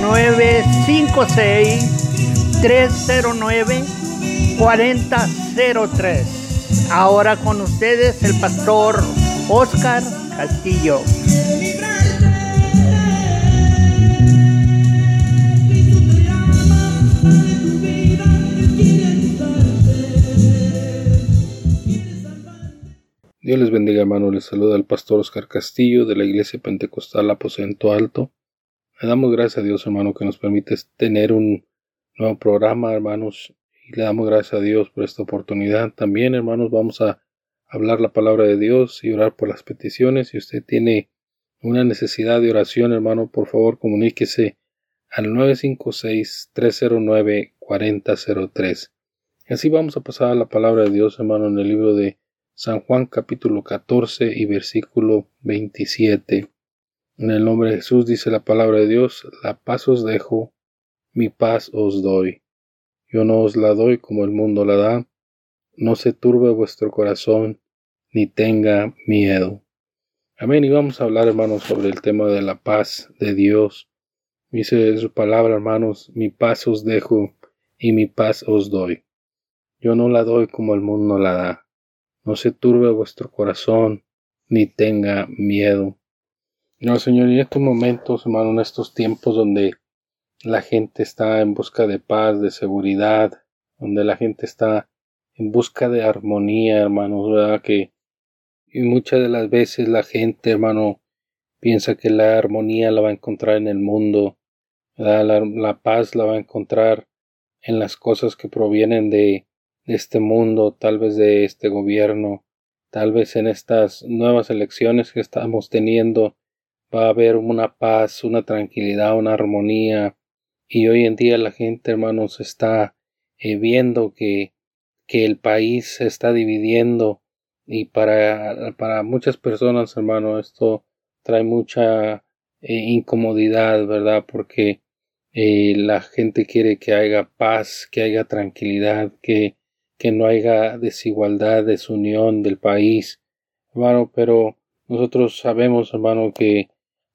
956-309-4003. Ahora con ustedes el pastor Oscar Castillo. Dios les bendiga, hermano. Les saluda el pastor Oscar Castillo de la Iglesia Pentecostal Aposento Alto. Le damos gracias a Dios, hermano, que nos permite tener un nuevo programa, hermanos. Y le damos gracias a Dios por esta oportunidad. También, hermanos, vamos a hablar la palabra de Dios y orar por las peticiones. Si usted tiene una necesidad de oración, hermano, por favor, comuníquese al 956-309-4003. Así vamos a pasar a la palabra de Dios, hermano, en el libro de San Juan capítulo 14 y versículo 27. En el nombre de Jesús dice la palabra de Dios, la paz os dejo, mi paz os doy. Yo no os la doy como el mundo la da, no se turbe vuestro corazón, ni tenga miedo. Amén. Y vamos a hablar, hermanos, sobre el tema de la paz de Dios. Dice su palabra, hermanos, mi paz os dejo y mi paz os doy. Yo no la doy como el mundo la da no se turbe vuestro corazón, ni tenga miedo. No, Señor, en estos momentos, hermano, en estos tiempos donde la gente está en busca de paz, de seguridad, donde la gente está en busca de armonía, hermano, ¿verdad? Que y muchas de las veces la gente, hermano, piensa que la armonía la va a encontrar en el mundo, La, la paz la va a encontrar en las cosas que provienen de, de este mundo, tal vez de este gobierno, tal vez en estas nuevas elecciones que estamos teniendo va a haber una paz, una tranquilidad, una armonía. Y hoy en día la gente, hermanos, está eh, viendo que, que el país se está dividiendo y para, para muchas personas, hermano, esto trae mucha eh, incomodidad, ¿verdad? Porque eh, la gente quiere que haya paz, que haya tranquilidad, que que no haya desigualdad, desunión del país, hermano, pero nosotros sabemos, hermano, que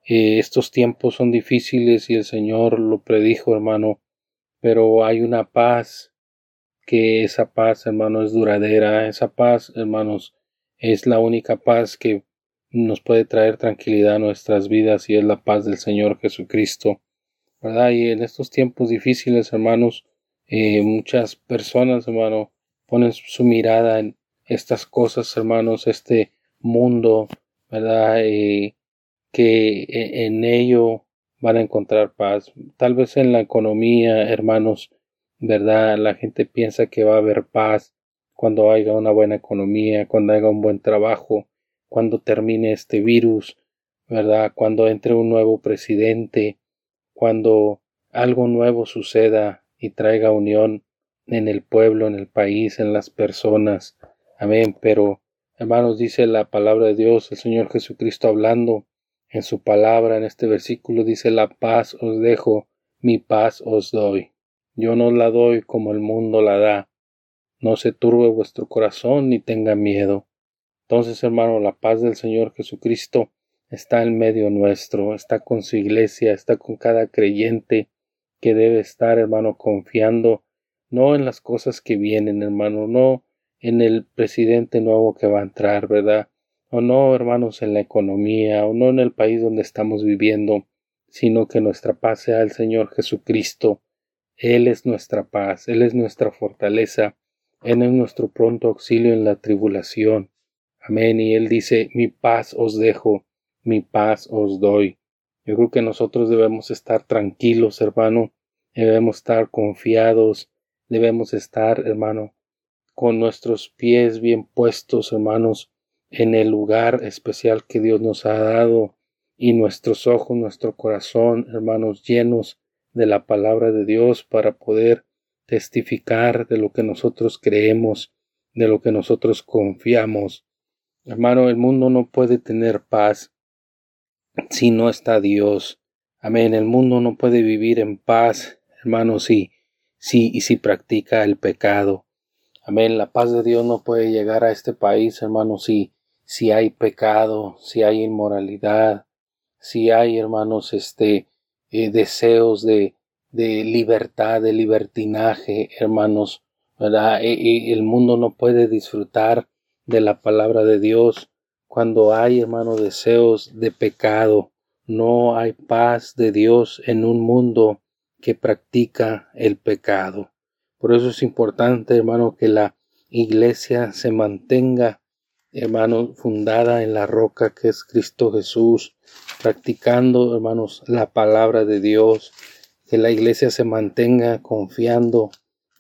eh, estos tiempos son difíciles y el Señor lo predijo, hermano, pero hay una paz, que esa paz, hermano, es duradera, esa paz, hermanos, es la única paz que nos puede traer tranquilidad a nuestras vidas y es la paz del Señor Jesucristo, ¿verdad? Y en estos tiempos difíciles, hermanos, eh, muchas personas, hermano, ponen su mirada en estas cosas, hermanos, este mundo, ¿verdad? Eh, que e, en ello van a encontrar paz. Tal vez en la economía, hermanos, ¿verdad? La gente piensa que va a haber paz cuando haya una buena economía, cuando haya un buen trabajo, cuando termine este virus, ¿verdad? Cuando entre un nuevo presidente, cuando algo nuevo suceda y traiga unión en el pueblo, en el país, en las personas. Amén. Pero, hermanos, dice la palabra de Dios, el Señor Jesucristo hablando en su palabra, en este versículo, dice, la paz os dejo, mi paz os doy. Yo no la doy como el mundo la da. No se turbe vuestro corazón ni tenga miedo. Entonces, hermano, la paz del Señor Jesucristo está en medio nuestro, está con su iglesia, está con cada creyente que debe estar, hermano, confiando no en las cosas que vienen, hermano, no en el presidente nuevo que va a entrar, ¿verdad? O no, hermanos, en la economía, o no en el país donde estamos viviendo, sino que nuestra paz sea el Señor Jesucristo. Él es nuestra paz, Él es nuestra fortaleza, Él es nuestro pronto auxilio en la tribulación. Amén. Y Él dice, mi paz os dejo, mi paz os doy. Yo creo que nosotros debemos estar tranquilos, hermano, debemos estar confiados, debemos estar, hermano, con nuestros pies bien puestos, hermanos, en el lugar especial que Dios nos ha dado y nuestros ojos, nuestro corazón, hermanos, llenos de la palabra de Dios para poder testificar de lo que nosotros creemos, de lo que nosotros confiamos. Hermano, el mundo no puede tener paz si no está Dios. Amén. El mundo no puede vivir en paz, hermano, si, si, y si practica el pecado. Amén. La paz de Dios no puede llegar a este país, hermano, si, si hay pecado, si hay inmoralidad, si hay, hermanos, este, eh, deseos de, de libertad, de libertinaje, hermanos, ¿verdad? Y, el mundo no puede disfrutar de la palabra de Dios cuando hay, hermano, deseos de pecado. No hay paz de Dios en un mundo que practica el pecado. Por eso es importante, hermano, que la iglesia se mantenga, hermano, fundada en la roca que es Cristo Jesús, practicando, hermanos, la palabra de Dios, que la iglesia se mantenga confiando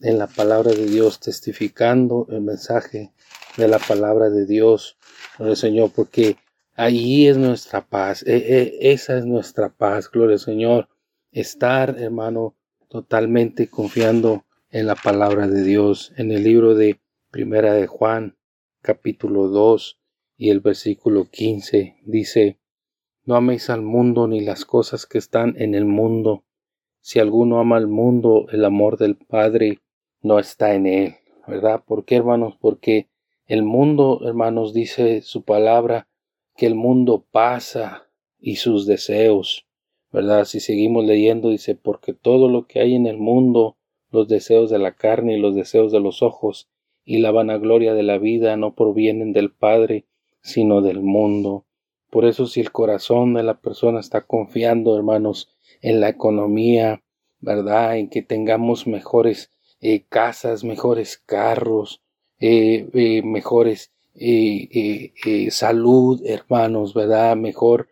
en la palabra de Dios, testificando el mensaje de la palabra de Dios, gloria al Señor, porque ahí es nuestra paz, e, e, esa es nuestra paz, gloria al Señor, estar, hermano, totalmente confiando en la palabra de Dios, en el libro de Primera de Juan, capítulo 2 y el versículo 15, dice, No améis al mundo ni las cosas que están en el mundo, si alguno ama al mundo, el amor del Padre no está en él, ¿verdad? ¿Por qué, hermanos? Porque el mundo, hermanos, dice su palabra, que el mundo pasa y sus deseos, ¿verdad? Si seguimos leyendo, dice, porque todo lo que hay en el mundo, los deseos de la carne y los deseos de los ojos y la vanagloria de la vida no provienen del Padre, sino del mundo. Por eso si el corazón de la persona está confiando, hermanos, en la economía, ¿verdad? En que tengamos mejores eh, casas, mejores carros, eh, eh, mejores salud, hermanos, ¿verdad? Mejor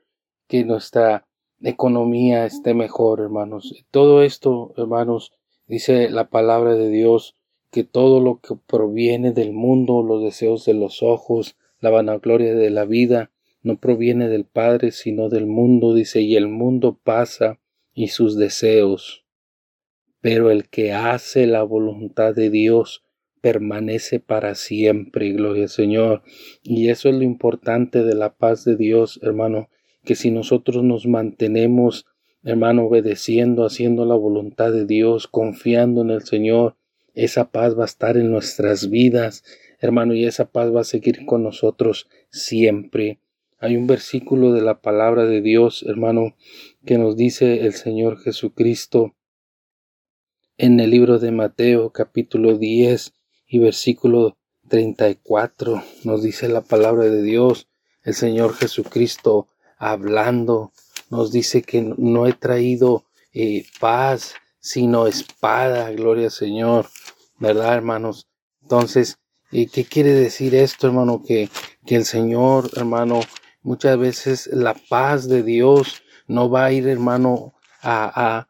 que nuestra economía esté mejor, hermanos. Todo esto, hermanos, dice la palabra de Dios, que todo lo que proviene del mundo, los deseos de los ojos, la vanagloria de la vida, no proviene del Padre, sino del mundo, dice, y el mundo pasa y sus deseos. Pero el que hace la voluntad de Dios permanece para siempre, gloria al Señor. Y eso es lo importante de la paz de Dios, hermano, que si nosotros nos mantenemos, hermano, obedeciendo, haciendo la voluntad de Dios, confiando en el Señor, esa paz va a estar en nuestras vidas, hermano, y esa paz va a seguir con nosotros siempre. Hay un versículo de la palabra de Dios, hermano, que nos dice el Señor Jesucristo en el libro de Mateo capítulo 10 y versículo 34. Nos dice la palabra de Dios, el Señor Jesucristo hablando, nos dice que no he traído eh, paz, sino espada, gloria al Señor, ¿verdad, hermanos? Entonces, ¿y ¿qué quiere decir esto, hermano? Que, que el Señor, hermano, Muchas veces la paz de Dios no va a ir, hermano, a,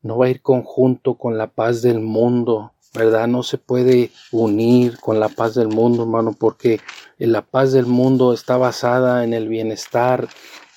no va a ir conjunto con la paz del mundo, ¿verdad? No se puede unir con la paz del mundo, hermano, porque la paz del mundo está basada en el bienestar,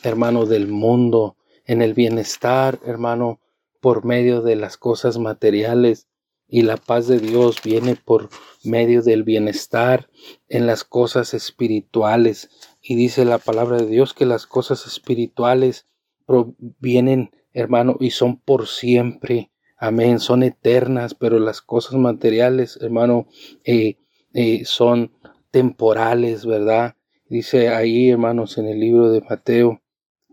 hermano, del mundo, en el bienestar, hermano, por medio de las cosas materiales. Y la paz de Dios viene por medio del bienestar en las cosas espirituales. Y dice la palabra de Dios que las cosas espirituales provienen, hermano, y son por siempre. Amén, son eternas, pero las cosas materiales, hermano, eh, eh, son temporales, ¿verdad? Dice ahí, hermanos, en el libro de Mateo,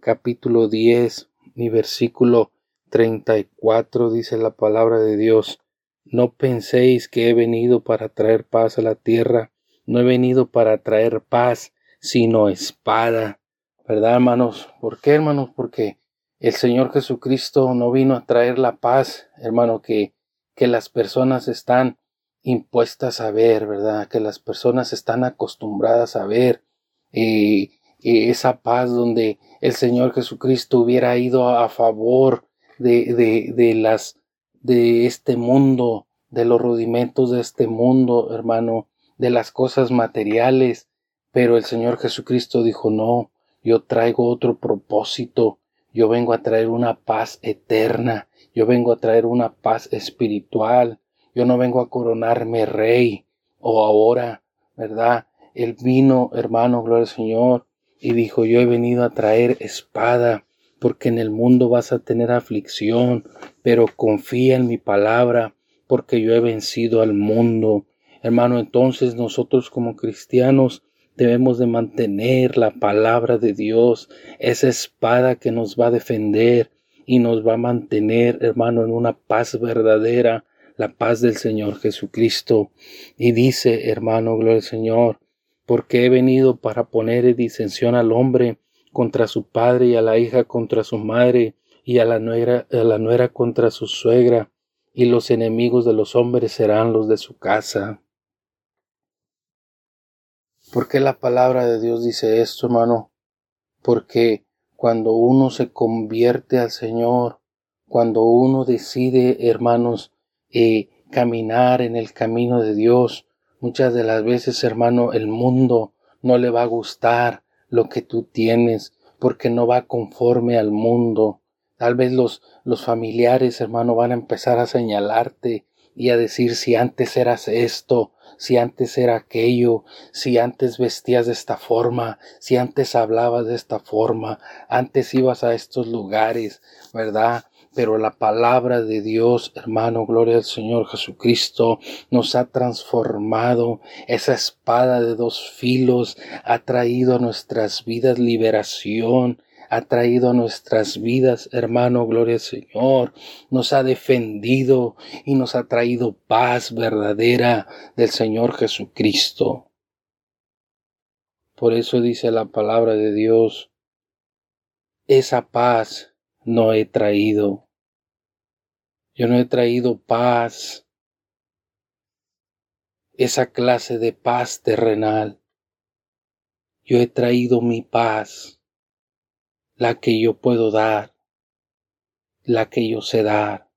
capítulo 10, mi versículo 34, dice la palabra de Dios. No penséis que he venido para traer paz a la tierra. No he venido para traer paz, sino espada. ¿Verdad, hermanos? ¿Por qué, hermanos? Porque el Señor Jesucristo no vino a traer la paz, hermano, que, que las personas están impuestas a ver, ¿verdad? Que las personas están acostumbradas a ver. y esa paz donde el Señor Jesucristo hubiera ido a favor de, de, de las de este mundo, de los rudimentos de este mundo, hermano, de las cosas materiales. Pero el Señor Jesucristo dijo, no, yo traigo otro propósito, yo vengo a traer una paz eterna, Yo vengo a traer una paz espiritual. Yo no vengo a coronarme rey o ahora, ¿verdad? Él vino, hermano, gloria al Señor, y dijo, yo he venido a traer espada, porque en el mundo vas a tener aflicción, pero confía en mi palabra, porque yo he vencido al mundo. Hermano, entonces nosotros como cristianos debemos de mantener la palabra de Dios, esa espada que nos va a defender y nos va a mantener, hermano, en una paz verdadera, la paz del Señor Jesucristo. Y dice, hermano, gloria al Señor, porque he venido para poner disensión al hombre contra su padre y a la hija contra su madre y a la nuera, a la nuera contra su suegra, y los enemigos de los hombres serán los de su casa. ¿Por qué la palabra de Dios dice esto, hermano? Porque cuando uno se convierte al Señor, cuando uno decide, hermanos, eh, caminar en el camino de Dios, muchas de las veces, hermano, el mundo no le va a gustar lo que tú tienes, porque no va conforme al mundo. Tal vez los, los familiares, hermano, van a empezar a señalarte y a decir si antes eras esto, si antes era aquello, si antes vestías de esta forma, si antes hablabas de esta forma, antes ibas a estos lugares, ¿verdad? Pero la palabra de Dios, hermano, gloria al Señor Jesucristo, nos ha transformado. Esa espada de dos filos ha traído a nuestras vidas liberación, ha traído a nuestras vidas, hermano, gloria al Señor, nos ha defendido y nos ha traído paz verdadera del Señor Jesucristo. Por eso dice la palabra de Dios, esa paz no he traído. Yo no he traído paz, esa clase de paz terrenal. Yo he traído mi paz la que yo puedo dar, la que yo sé dar,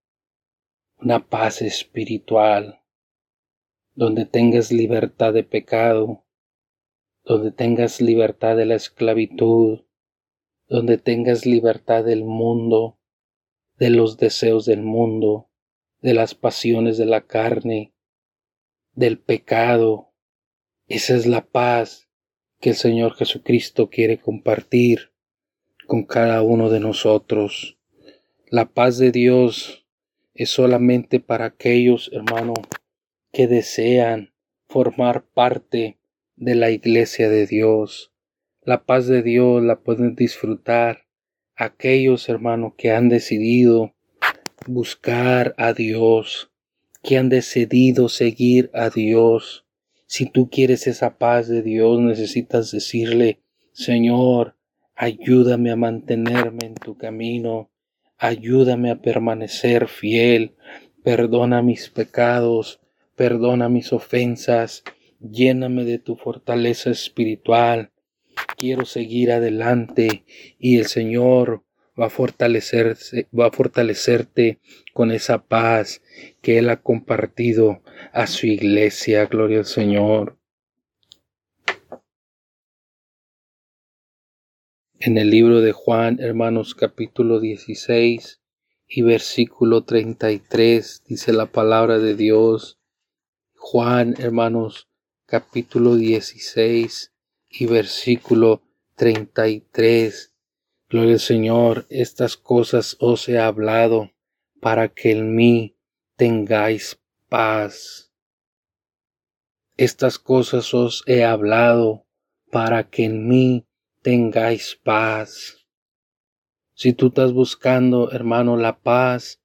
una paz espiritual, donde tengas libertad de pecado, donde tengas libertad de la esclavitud, donde tengas libertad del mundo, de los deseos del mundo, de las pasiones de la carne, del pecado. Esa es la paz que el Señor Jesucristo quiere compartir con cada uno de nosotros. La paz de Dios es solamente para aquellos, hermano, que desean formar parte de la iglesia de Dios. La paz de Dios la pueden disfrutar aquellos, hermanos, que han decidido buscar a Dios, que han decidido seguir a Dios. Si tú quieres esa paz de Dios, necesitas decirle, Señor, Ayúdame a mantenerme en tu camino. Ayúdame a permanecer fiel. Perdona mis pecados. Perdona mis ofensas. Lléname de tu fortaleza espiritual. Quiero seguir adelante y el Señor va a fortalecerse, va a fortalecerte con esa paz que Él ha compartido a su iglesia. Gloria al Señor. En el libro de Juan, hermanos, capítulo 16 y versículo 33, dice la palabra de Dios. Juan, hermanos, capítulo 16 y versículo 33. Gloria al Señor, estas cosas os he hablado para que en mí tengáis paz. Estas cosas os he hablado para que en mí tengáis paz. Si tú estás buscando, hermano, la paz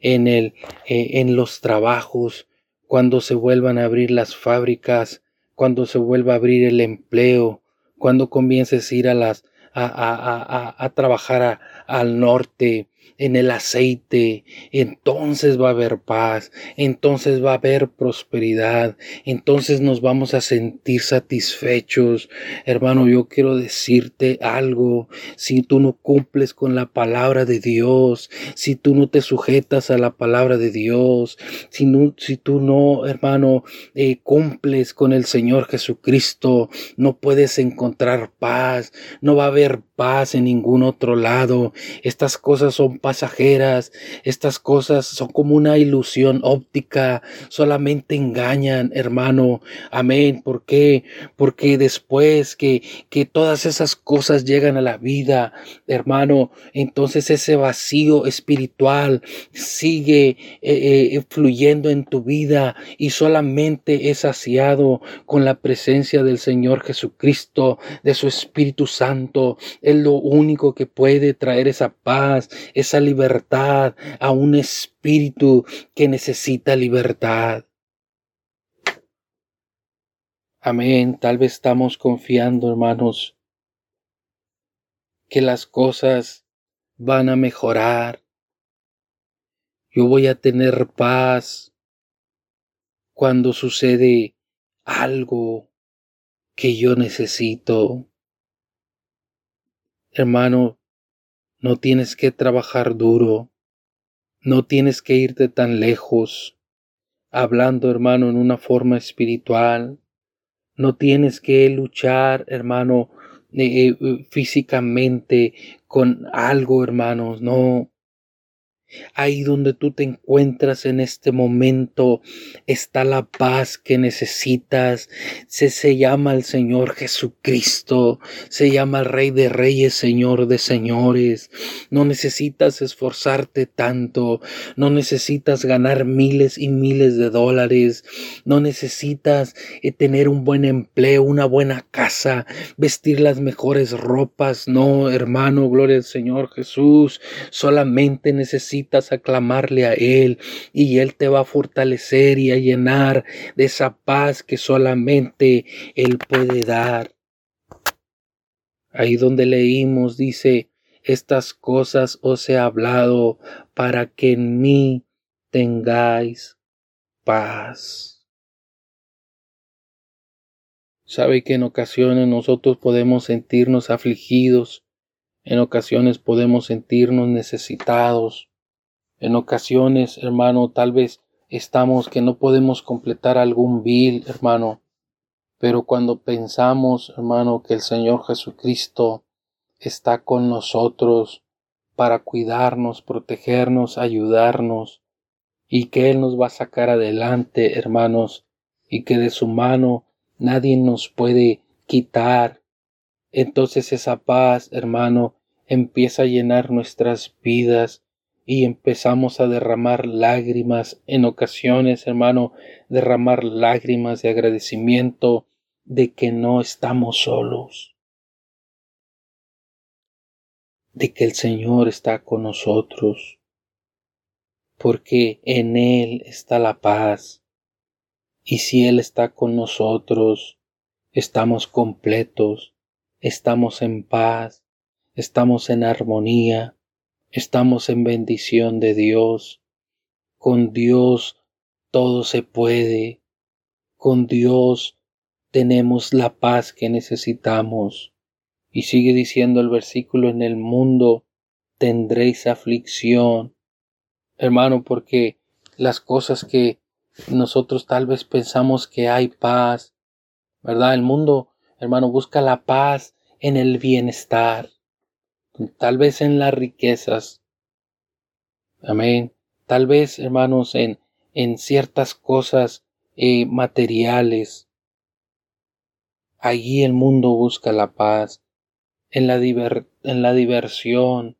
en el eh, en los trabajos, cuando se vuelvan a abrir las fábricas, cuando se vuelva a abrir el empleo, cuando comiences a ir a las a, a, a, a trabajar al norte, en el aceite, entonces va a haber paz, entonces va a haber prosperidad, entonces nos vamos a sentir satisfechos. Hermano, yo quiero decirte algo, si tú no cumples con la palabra de Dios, si tú no te sujetas a la palabra de Dios, si, no, si tú no, hermano, eh, cumples con el Señor Jesucristo, no puedes encontrar paz, no va a haber paz en ningún otro lado. Estas cosas son pasajeras, estas cosas son como una ilusión óptica, solamente engañan, hermano. Amén. ¿Por qué? Porque después que, que todas esas cosas llegan a la vida, hermano, entonces ese vacío espiritual sigue eh, eh, fluyendo en tu vida y solamente es saciado con la presencia del Señor Jesucristo, de su Espíritu Santo. Es lo único que puede traer esa paz, esa libertad a un espíritu que necesita libertad. Amén. Tal vez estamos confiando, hermanos, que las cosas van a mejorar. Yo voy a tener paz cuando sucede algo que yo necesito. Hermano, no tienes que trabajar duro, no tienes que irte tan lejos, hablando, hermano, en una forma espiritual. No tienes que luchar, hermano, eh, eh, físicamente con algo, hermanos, no. Ahí donde tú te encuentras en este momento está la paz que necesitas. Se, se llama el Señor Jesucristo. Se llama el Rey de Reyes, Señor de Señores. No necesitas esforzarte tanto. No necesitas ganar miles y miles de dólares. No necesitas eh, tener un buen empleo, una buena casa, vestir las mejores ropas. No, hermano, gloria al Señor Jesús. Solamente necesitas necesitas aclamarle a Él y Él te va a fortalecer y a llenar de esa paz que solamente Él puede dar. Ahí donde leímos dice, estas cosas os he hablado para que en mí tengáis paz. Sabe que en ocasiones nosotros podemos sentirnos afligidos, en ocasiones podemos sentirnos necesitados, en ocasiones, hermano, tal vez estamos que no podemos completar algún bill, hermano. Pero cuando pensamos, hermano, que el Señor Jesucristo está con nosotros para cuidarnos, protegernos, ayudarnos, y que Él nos va a sacar adelante, hermanos, y que de su mano nadie nos puede quitar. Entonces esa paz, hermano, empieza a llenar nuestras vidas y empezamos a derramar lágrimas en ocasiones, hermano, derramar lágrimas de agradecimiento de que no estamos solos, de que el Señor está con nosotros, porque en Él está la paz, y si Él está con nosotros, estamos completos, estamos en paz, estamos en armonía, Estamos en bendición de Dios. Con Dios todo se puede. Con Dios tenemos la paz que necesitamos. Y sigue diciendo el versículo, en el mundo tendréis aflicción. Hermano, porque las cosas que nosotros tal vez pensamos que hay paz, ¿verdad? El mundo, hermano, busca la paz en el bienestar tal vez en las riquezas. Amén. Tal vez, hermanos, en, en ciertas cosas eh, materiales. Allí el mundo busca la paz, en la, la diversión.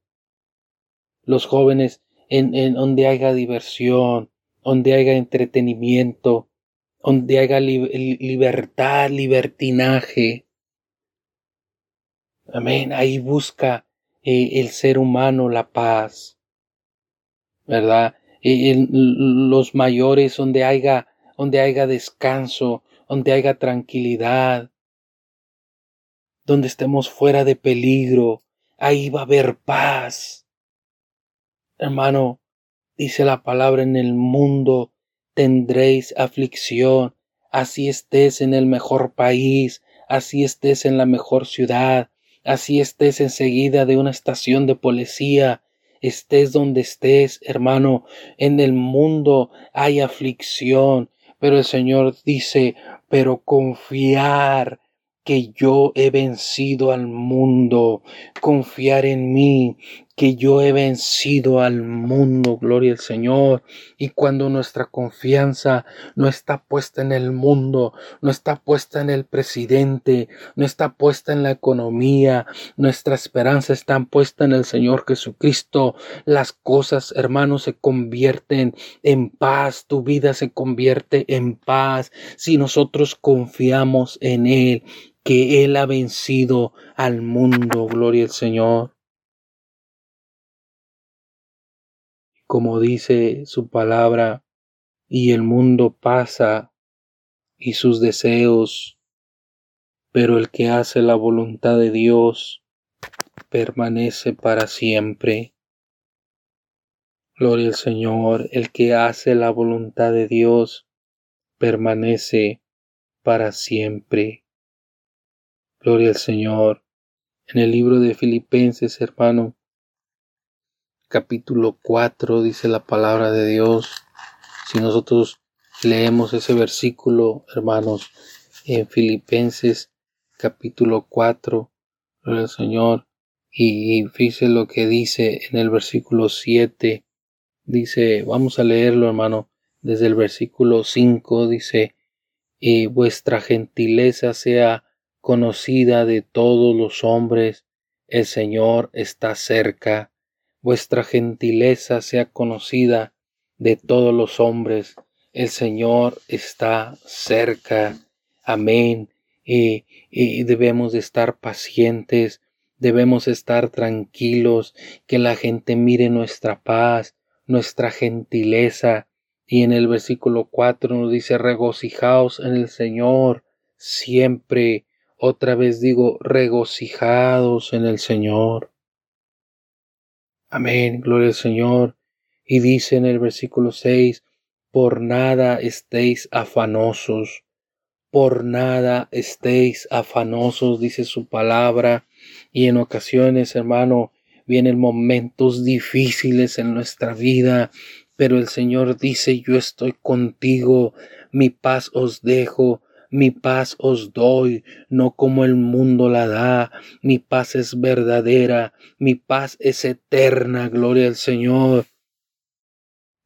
Los jóvenes en, en donde haya diversión, donde haya entretenimiento, donde haya libertad, libertinaje. Amén. Ahí busca el ser humano la paz, ¿verdad? Eh, los mayores donde haya, donde haya descanso, donde haya tranquilidad, donde estemos fuera de peligro, ahí va a haber paz. Hermano, dice la palabra en el mundo tendréis aflicción, así estés en el mejor país, así estés en la mejor ciudad, así estés enseguida de una estación de policía, estés donde estés, hermano, en el mundo hay aflicción, pero el Señor dice, pero confiar que yo he vencido al mundo, confiar en mí, que yo he vencido al mundo, gloria al Señor. Y cuando nuestra confianza no está puesta en el mundo, no está puesta en el presidente, no está puesta en la economía, nuestra esperanza está puesta en el Señor Jesucristo, las cosas, hermanos, se convierten en paz, tu vida se convierte en paz si nosotros confiamos en Él, que Él ha vencido al mundo, gloria al Señor. Como dice su palabra, y el mundo pasa y sus deseos, pero el que hace la voluntad de Dios permanece para siempre. Gloria al Señor, el que hace la voluntad de Dios permanece para siempre. Gloria al Señor. En el libro de Filipenses, hermano, capítulo 4 dice la palabra de Dios. Si nosotros leemos ese versículo, hermanos, en Filipenses capítulo 4, el Señor, y fíjese lo que dice en el versículo 7, dice, vamos a leerlo, hermano, desde el versículo 5, dice, y vuestra gentileza sea conocida de todos los hombres, el Señor está cerca vuestra gentileza sea conocida de todos los hombres. El Señor está cerca. Amén. Y, debemos de estar pacientes, debemos estar tranquilos, que la gente mire nuestra paz, nuestra gentileza. Y en el versículo 4 nos dice, regocijaos en el Señor siempre. Otra vez digo, regocijados en el Señor. Amén, gloria al Señor. Y dice en el versículo 6, por nada estéis afanosos, por nada estéis afanosos, dice su palabra. Y en ocasiones, hermano, vienen momentos difíciles en nuestra vida, pero el Señor dice, yo estoy contigo, mi paz os dejo, mi paz os doy, no como el mundo la da. Mi paz es verdadera, mi paz es eterna, gloria al Señor.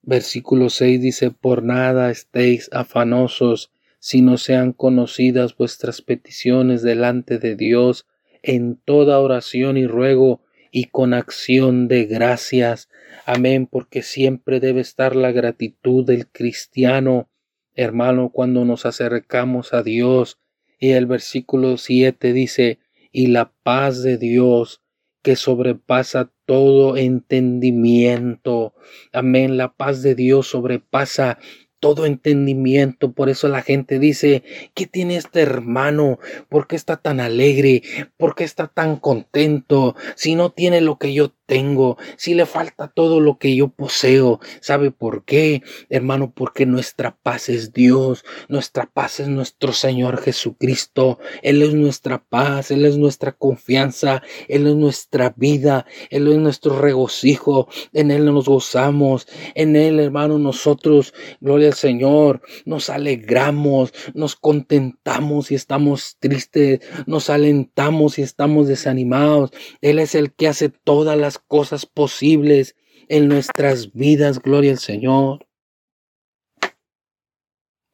Versículo 6 dice, por nada estéis afanosos, si no sean conocidas vuestras peticiones delante de Dios, en toda oración y ruego y con acción de gracias. Amén, porque siempre debe estar la gratitud del cristiano hermano, cuando nos acercamos a Dios. Y el versículo 7 dice, y la paz de Dios que sobrepasa todo entendimiento. Amén. La paz de Dios sobrepasa todo entendimiento. Por eso la gente dice, ¿qué tiene este hermano? ¿Por qué está tan alegre? ¿Por qué está tan contento? Si no tiene lo que yo tengo, si le falta todo lo que yo poseo. ¿Sabe por qué? Hermano, porque nuestra paz es Dios, nuestra paz es nuestro Señor Jesucristo. Él es nuestra paz, Él es nuestra confianza, Él es nuestra vida, Él es nuestro regocijo, en Él nos gozamos, en Él, hermano, nosotros, gloria Señor, nos alegramos, nos contentamos y estamos tristes, nos alentamos y estamos desanimados. Él es el que hace todas las cosas posibles en nuestras vidas, gloria al Señor.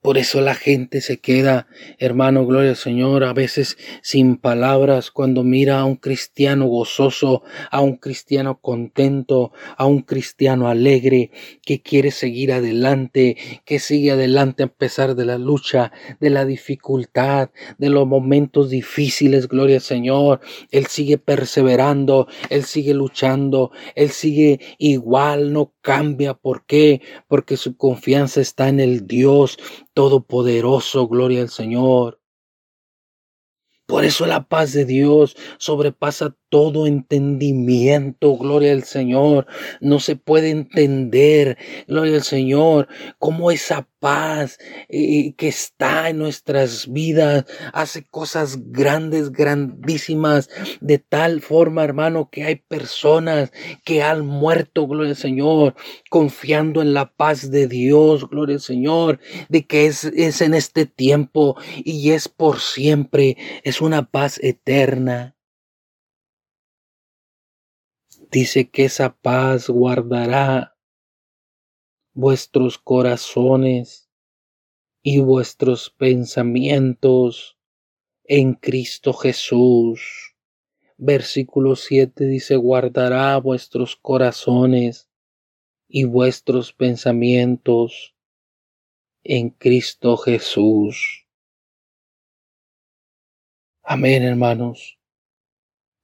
Por eso la gente se queda, hermano, gloria al Señor, a veces sin palabras cuando mira a un cristiano gozoso, a un cristiano contento, a un cristiano alegre, que quiere seguir adelante, que sigue adelante a pesar de la lucha, de la dificultad, de los momentos difíciles, gloria al Señor. Él sigue perseverando, él sigue luchando, él sigue igual, no cambia. ¿Por qué? Porque su confianza está en el Dios Todopoderoso, gloria al Señor. Por eso la paz de Dios sobrepasa todo entendimiento, gloria al Señor. No se puede entender, gloria al Señor, cómo esa paz eh, que está en nuestras vidas hace cosas grandes, grandísimas, de tal forma, hermano, que hay personas que han muerto, gloria al Señor, confiando en la paz de Dios, gloria al Señor, de que es, es en este tiempo y es por siempre, una paz eterna. Dice que esa paz guardará vuestros corazones y vuestros pensamientos en Cristo Jesús. Versículo 7 dice, guardará vuestros corazones y vuestros pensamientos en Cristo Jesús. Amén, hermanos.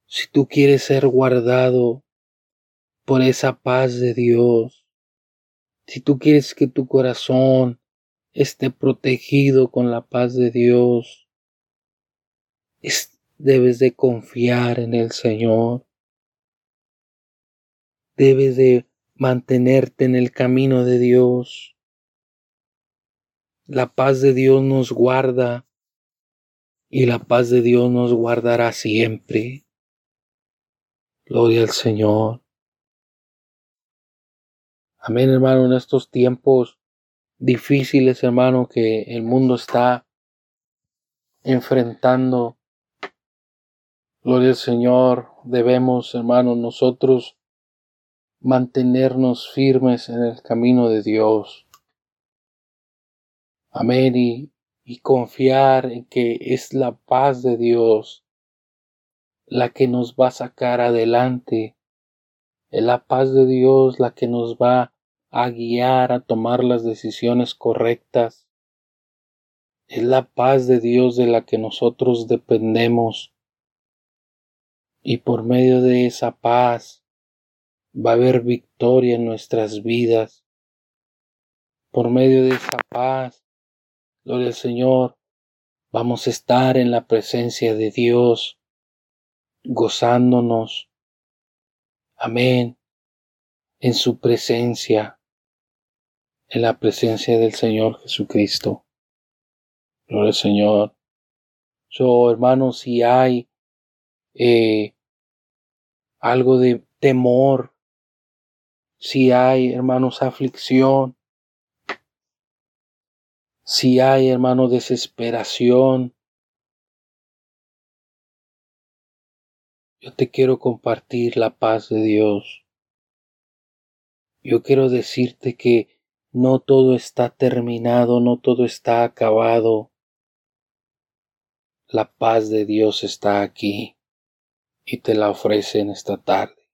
Si tú quieres ser guardado por esa paz de Dios, si tú quieres que tu corazón esté protegido con la paz de Dios, debes de confiar en el Señor. Debes de mantenerte en el camino de Dios. La paz de Dios nos guarda y la paz de Dios nos guardará siempre. Gloria al Señor. Amén, hermano, en estos tiempos difíciles, hermano, que el mundo está enfrentando. Gloria al Señor, debemos, hermano, nosotros mantenernos firmes en el camino de Dios. Amén. Y, confiar en que es la paz de Dios la que nos va a sacar adelante. Es la paz de Dios la que nos va a guiar a tomar las decisiones correctas. Es la paz de Dios de la que nosotros dependemos. Y por medio de esa paz va a haber victoria en nuestras vidas. Por medio de esa paz, gloria al Señor, vamos a estar en la presencia de Dios, gozándonos. Amén. En su presencia, en la presencia del Señor Jesucristo. Gloria al Señor. Yo, hermanos, si hay eh, algo de temor si hay, hermanos, aflicción, si hay, hermano, desesperación, yo te quiero compartir la paz de Dios. Yo quiero decirte que no todo está terminado, no todo está acabado. La paz de Dios está aquí y te la ofrece en esta tarde.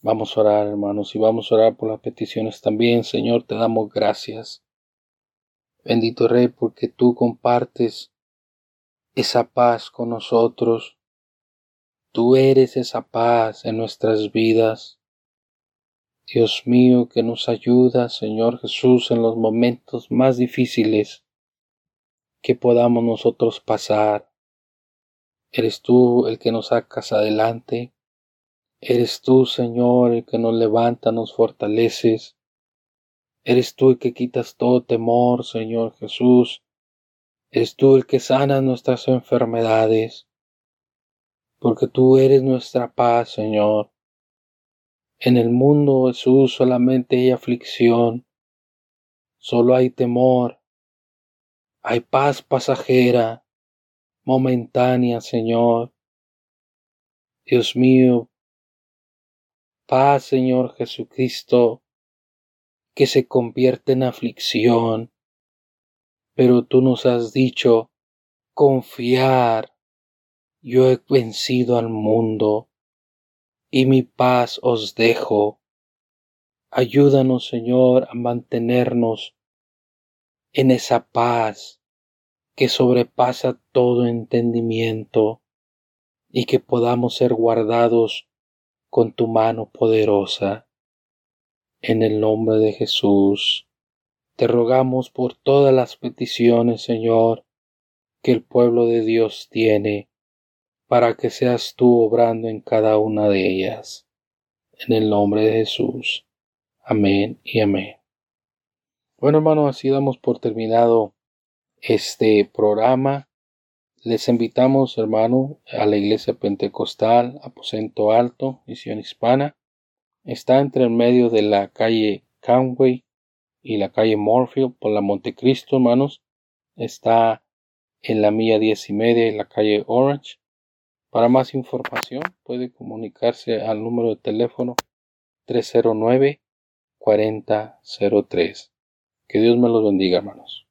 Vamos a orar, hermanos, y vamos a orar por las peticiones también. Señor, te damos gracias. Bendito Rey, porque tú compartes esa paz con nosotros. Tú eres esa paz en nuestras vidas. Dios mío, que nos ayuda, Señor Jesús, en los momentos más difíciles que podamos nosotros pasar. Eres tú el que nos sacas adelante. Eres tú, Señor, el que nos levanta, nos fortaleces. Eres tú el que quitas todo temor, Señor Jesús. Eres tú el que sana nuestras enfermedades. Porque tú eres nuestra paz, Señor. En el mundo, Jesús, solamente hay aflicción. Solo hay temor. Hay paz pasajera, momentánea, Señor. Dios mío, paz, Señor Jesucristo, que se convierte en aflicción. Pero tú nos has dicho, confiar, yo he vencido al mundo, y mi paz os dejo. Ayúdanos, Señor, a mantenernos en esa paz que sobrepasa todo entendimiento y que podamos ser guardados con tu mano poderosa. En el nombre de Jesús, te rogamos por todas las peticiones, Señor, que el pueblo de Dios tiene, para que seas tú obrando en cada una de ellas. En el nombre de Jesús. Amén y amén. Bueno, hermanos, así damos por terminado este programa les invitamos, hermano, a la iglesia pentecostal, aposento alto, misión hispana. Está entre el medio de la calle Conway y la calle Morfield por la Montecristo, hermanos. Está en la milla diez y media en la calle Orange. Para más información puede comunicarse al número de teléfono 309 4003. Que Dios me los bendiga, hermanos.